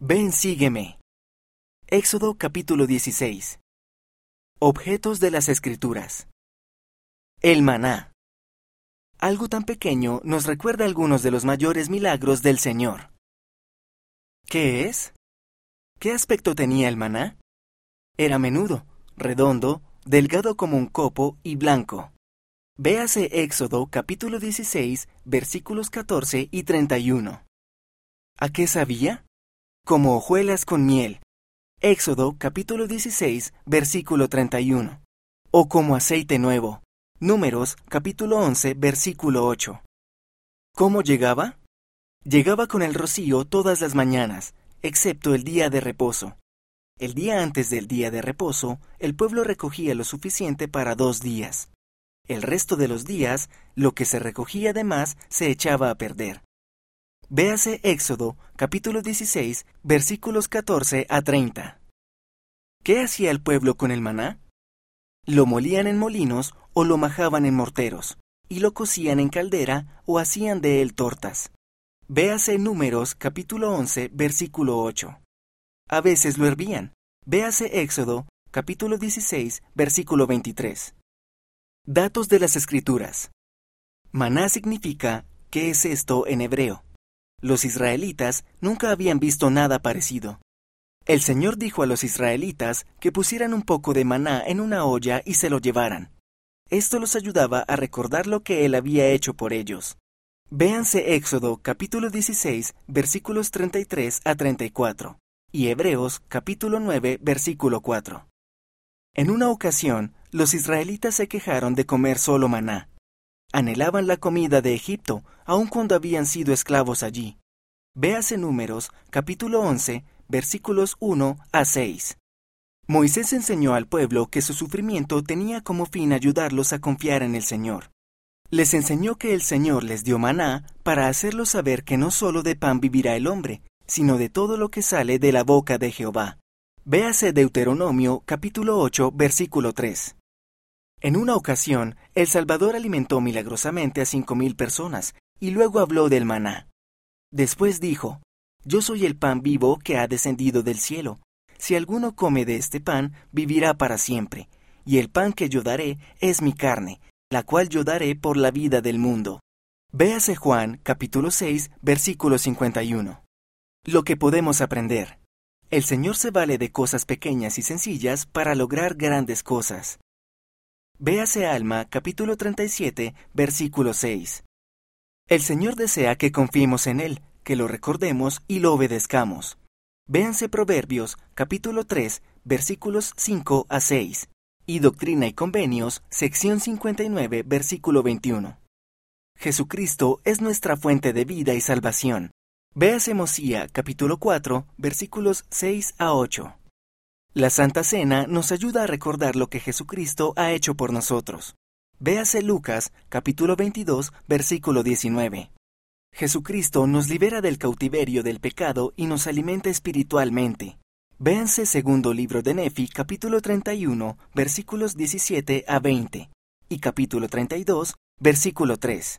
Ven, sígueme. Éxodo capítulo 16. Objetos de las Escrituras. El maná. Algo tan pequeño nos recuerda algunos de los mayores milagros del Señor. ¿Qué es? ¿Qué aspecto tenía el maná? Era menudo, redondo, delgado como un copo y blanco. Véase Éxodo capítulo 16, versículos 14 y 31. ¿A qué sabía? Como hojuelas con miel. Éxodo capítulo 16, versículo 31. O como aceite nuevo. Números capítulo 11, versículo 8. ¿Cómo llegaba? Llegaba con el rocío todas las mañanas, excepto el día de reposo. El día antes del día de reposo, el pueblo recogía lo suficiente para dos días. El resto de los días, lo que se recogía de más se echaba a perder. Véase Éxodo, capítulo 16, versículos 14 a 30. ¿Qué hacía el pueblo con el maná? Lo molían en molinos o lo majaban en morteros, y lo cocían en caldera o hacían de él tortas. Véase Números capítulo 11, versículo 8. A veces lo hervían. Véase Éxodo capítulo 16, versículo 23. Datos de las Escrituras. Maná significa ¿qué es esto en hebreo? Los israelitas nunca habían visto nada parecido. El Señor dijo a los israelitas que pusieran un poco de maná en una olla y se lo llevaran. Esto los ayudaba a recordar lo que Él había hecho por ellos. Véanse Éxodo capítulo 16 versículos 33 a 34 y Hebreos capítulo 9 versículo 4. En una ocasión, los israelitas se quejaron de comer solo maná. Anhelaban la comida de Egipto, aun cuando habían sido esclavos allí. Véase Números, capítulo 11, versículos 1 a 6. Moisés enseñó al pueblo que su sufrimiento tenía como fin ayudarlos a confiar en el Señor. Les enseñó que el Señor les dio maná para hacerlos saber que no solo de pan vivirá el hombre, sino de todo lo que sale de la boca de Jehová. Véase Deuteronomio capítulo 8 versículo 3. En una ocasión, el Salvador alimentó milagrosamente a cinco mil personas, y luego habló del maná. Después dijo, Yo soy el pan vivo que ha descendido del cielo. Si alguno come de este pan, vivirá para siempre. Y el pan que yo daré es mi carne, la cual yo daré por la vida del mundo. Véase Juan capítulo 6, versículo 51. Lo que podemos aprender. El Señor se vale de cosas pequeñas y sencillas para lograr grandes cosas. Véase Alma capítulo 37, versículo 6. El Señor desea que confiemos en Él, que lo recordemos y lo obedezcamos. Véanse Proverbios capítulo 3, versículos 5 a 6 y Doctrina y Convenios, sección 59, versículo 21. Jesucristo es nuestra fuente de vida y salvación. Véase Mosía capítulo 4, versículos 6 a 8. La Santa Cena nos ayuda a recordar lo que Jesucristo ha hecho por nosotros. Véase Lucas, capítulo 22, versículo 19. Jesucristo nos libera del cautiverio del pecado y nos alimenta espiritualmente. Véanse segundo libro de Nefi, capítulo 31, versículos 17 a 20, y capítulo 32, versículo 3.